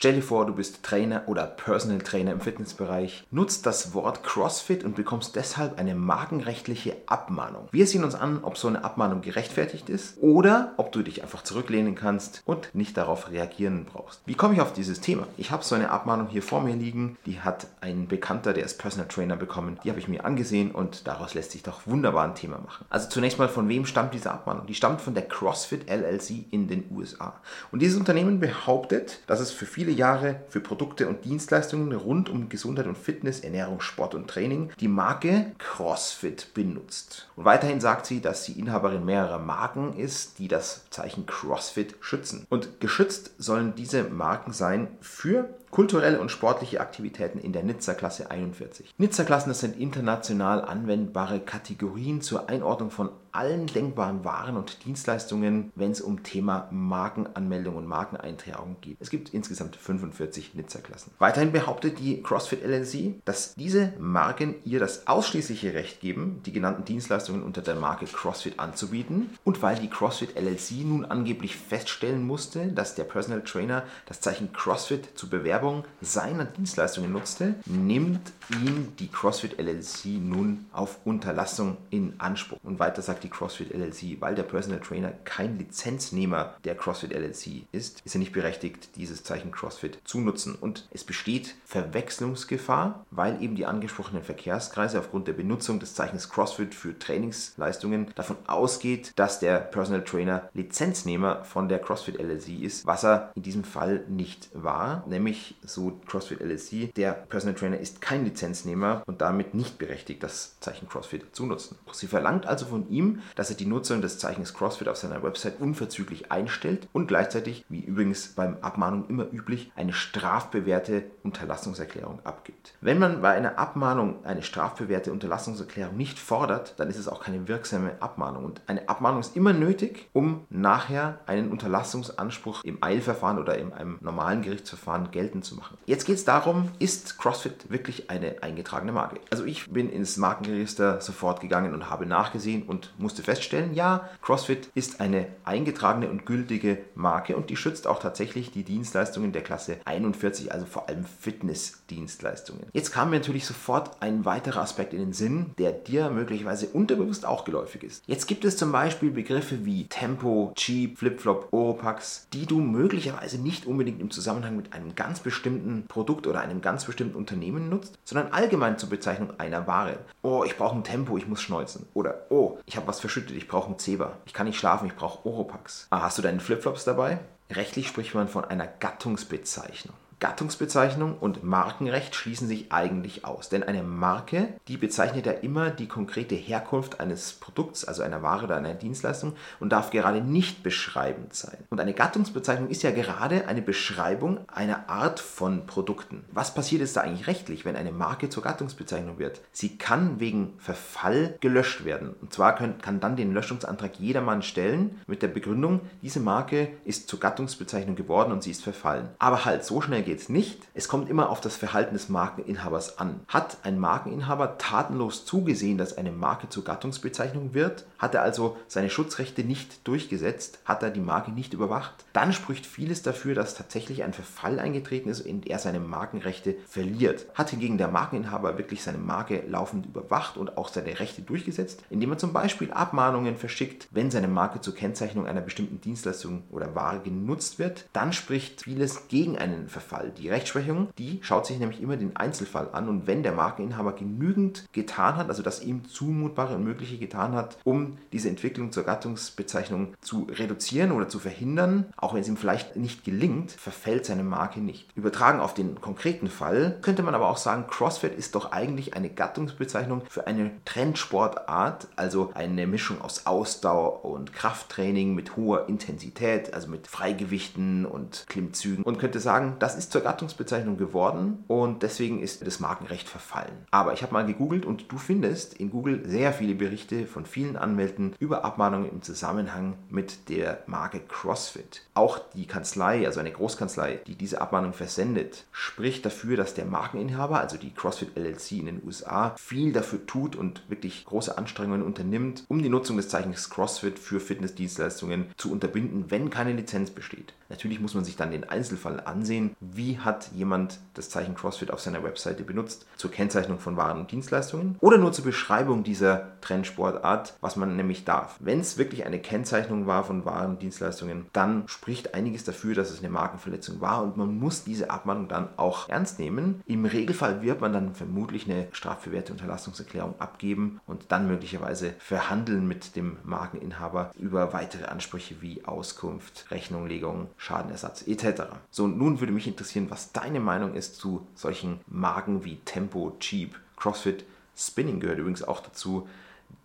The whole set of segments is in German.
Stell dir vor, du bist Trainer oder Personal Trainer im Fitnessbereich, nutzt das Wort CrossFit und bekommst deshalb eine markenrechtliche Abmahnung. Wir sehen uns an, ob so eine Abmahnung gerechtfertigt ist oder ob du dich einfach zurücklehnen kannst und nicht darauf reagieren brauchst. Wie komme ich auf dieses Thema? Ich habe so eine Abmahnung hier vor mir liegen, die hat ein Bekannter, der ist Personal Trainer bekommen. Die habe ich mir angesehen und daraus lässt sich doch wunderbar ein Thema machen. Also zunächst mal, von wem stammt diese Abmahnung? Die stammt von der CrossFit LLC in den USA. Und dieses Unternehmen behauptet, dass es für viele Jahre für Produkte und Dienstleistungen rund um Gesundheit und Fitness, Ernährung, Sport und Training die Marke CrossFit benutzt. Und weiterhin sagt sie, dass sie Inhaberin mehrerer Marken ist, die das Zeichen CrossFit schützen. Und geschützt sollen diese Marken sein für kulturelle und sportliche Aktivitäten in der Nizza-Klasse 41. Nizza-Klassen, das sind international anwendbare Kategorien zur Einordnung von allen denkbaren Waren und Dienstleistungen, wenn es um Thema Markenanmeldung und Markeneintragung geht. Es gibt insgesamt 45 Nizza-Klassen. Weiterhin behauptet die CrossFit LLC, dass diese Marken ihr das ausschließliche Recht geben, die genannten Dienstleistungen unter der Marke CrossFit anzubieten. Und weil die CrossFit LLC nun angeblich feststellen musste, dass der Personal Trainer das Zeichen CrossFit zur Bewerbung seiner Dienstleistungen nutzte, nimmt ihn die CrossFit LLC nun auf Unterlassung in Anspruch. Und weiter sagt die die CrossFit LLC, weil der Personal Trainer kein Lizenznehmer der CrossFit LLC ist, ist er nicht berechtigt, dieses Zeichen CrossFit zu nutzen. Und es besteht Verwechslungsgefahr, weil eben die angesprochenen Verkehrskreise aufgrund der Benutzung des Zeichens CrossFit für Trainingsleistungen davon ausgeht, dass der Personal Trainer Lizenznehmer von der CrossFit LLC ist, was er in diesem Fall nicht war. Nämlich so CrossFit LLC, der Personal Trainer ist kein Lizenznehmer und damit nicht berechtigt, das Zeichen CrossFit zu nutzen. Sie verlangt also von ihm, dass er die Nutzung des Zeichens CrossFit auf seiner Website unverzüglich einstellt und gleichzeitig, wie übrigens beim Abmahnung immer üblich, eine strafbewährte Unterlassungserklärung abgibt. Wenn man bei einer Abmahnung eine strafbewährte Unterlassungserklärung nicht fordert, dann ist es auch keine wirksame Abmahnung. Und eine Abmahnung ist immer nötig, um nachher einen Unterlassungsanspruch im Eilverfahren oder in einem normalen Gerichtsverfahren geltend zu machen. Jetzt geht es darum, ist CrossFit wirklich eine eingetragene Marke? Also ich bin ins Markenregister sofort gegangen und habe nachgesehen und musste feststellen, ja, CrossFit ist eine eingetragene und gültige Marke und die schützt auch tatsächlich die Dienstleistungen der Klasse 41, also vor allem Fitnessdienstleistungen. Jetzt kam mir natürlich sofort ein weiterer Aspekt in den Sinn, der dir möglicherweise unterbewusst auch geläufig ist. Jetzt gibt es zum Beispiel Begriffe wie Tempo, Cheap, Flipflop, Oropax, die du möglicherweise nicht unbedingt im Zusammenhang mit einem ganz bestimmten Produkt oder einem ganz bestimmten Unternehmen nutzt, sondern allgemein zur Bezeichnung einer Ware. Oh, ich brauche ein Tempo, ich muss schneuzen. Oder oh, ich habe was verschüttet, ich brauche einen Zebra. Ich kann nicht schlafen, ich brauche Oropax. Ah, hast du deine Flipflops dabei? Rechtlich spricht man von einer Gattungsbezeichnung. Gattungsbezeichnung und Markenrecht schließen sich eigentlich aus. Denn eine Marke, die bezeichnet ja immer die konkrete Herkunft eines Produkts, also einer Ware oder einer Dienstleistung und darf gerade nicht beschreibend sein. Und eine Gattungsbezeichnung ist ja gerade eine Beschreibung einer Art von Produkten. Was passiert jetzt da eigentlich rechtlich, wenn eine Marke zur Gattungsbezeichnung wird? Sie kann wegen Verfall gelöscht werden. Und zwar kann dann den Löschungsantrag jedermann stellen mit der Begründung, diese Marke ist zur Gattungsbezeichnung geworden und sie ist verfallen. Aber halt, so schnell geht es nicht. Es kommt immer auf das Verhalten des Markeninhabers an. Hat ein Markeninhaber tatenlos zugesehen, dass eine Marke zur Gattungsbezeichnung wird? Hat er also seine Schutzrechte nicht durchgesetzt? Hat er die Marke nicht überwacht? Dann spricht vieles dafür, dass tatsächlich ein Verfall eingetreten ist und er seine Markenrechte verliert. Hat hingegen der Markeninhaber wirklich seine Marke laufend überwacht und auch seine Rechte durchgesetzt, indem er zum Beispiel Abmahnungen verschickt, wenn seine Marke zur Kennzeichnung einer bestimmten Dienstleistung oder Ware genutzt wird, dann spricht vieles gegen einen Verfall. Fall. Die Rechtsprechung, die schaut sich nämlich immer den Einzelfall an und wenn der Markeninhaber genügend getan hat, also das ihm zumutbare und mögliche getan hat, um diese Entwicklung zur Gattungsbezeichnung zu reduzieren oder zu verhindern, auch wenn es ihm vielleicht nicht gelingt, verfällt seine Marke nicht. Übertragen auf den konkreten Fall könnte man aber auch sagen, CrossFit ist doch eigentlich eine Gattungsbezeichnung für eine Trendsportart, also eine Mischung aus Ausdauer und Krafttraining mit hoher Intensität, also mit Freigewichten und Klimmzügen und könnte sagen, das ist ist zur Gattungsbezeichnung geworden und deswegen ist das Markenrecht verfallen. Aber ich habe mal gegoogelt und du findest in Google sehr viele Berichte von vielen Anwälten über Abmahnungen im Zusammenhang mit der Marke CrossFit. Auch die Kanzlei, also eine Großkanzlei, die diese Abmahnung versendet, spricht dafür, dass der Markeninhaber, also die CrossFit LLC in den USA, viel dafür tut und wirklich große Anstrengungen unternimmt, um die Nutzung des Zeichens CrossFit für Fitnessdienstleistungen zu unterbinden, wenn keine Lizenz besteht. Natürlich muss man sich dann den Einzelfall ansehen. Wie hat jemand das Zeichen CrossFit auf seiner Webseite benutzt? Zur Kennzeichnung von Waren und Dienstleistungen oder nur zur Beschreibung dieser Trendsportart, was man nämlich darf. Wenn es wirklich eine Kennzeichnung war von Waren und Dienstleistungen, dann spricht einiges dafür, dass es eine Markenverletzung war und man muss diese Abmahnung dann auch ernst nehmen. Im Regelfall wird man dann vermutlich eine strafbewährte Unterlassungserklärung abgeben und dann möglicherweise verhandeln mit dem Markeninhaber über weitere Ansprüche wie Auskunft, Rechnunglegung, Schadenersatz etc. So, nun würde mich interessieren, was deine Meinung ist zu solchen Marken wie Tempo, Cheap, CrossFit, Spinning gehört übrigens auch dazu,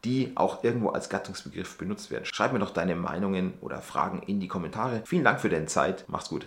die auch irgendwo als Gattungsbegriff benutzt werden. Schreib mir doch deine Meinungen oder Fragen in die Kommentare. Vielen Dank für deine Zeit. Mach's gut.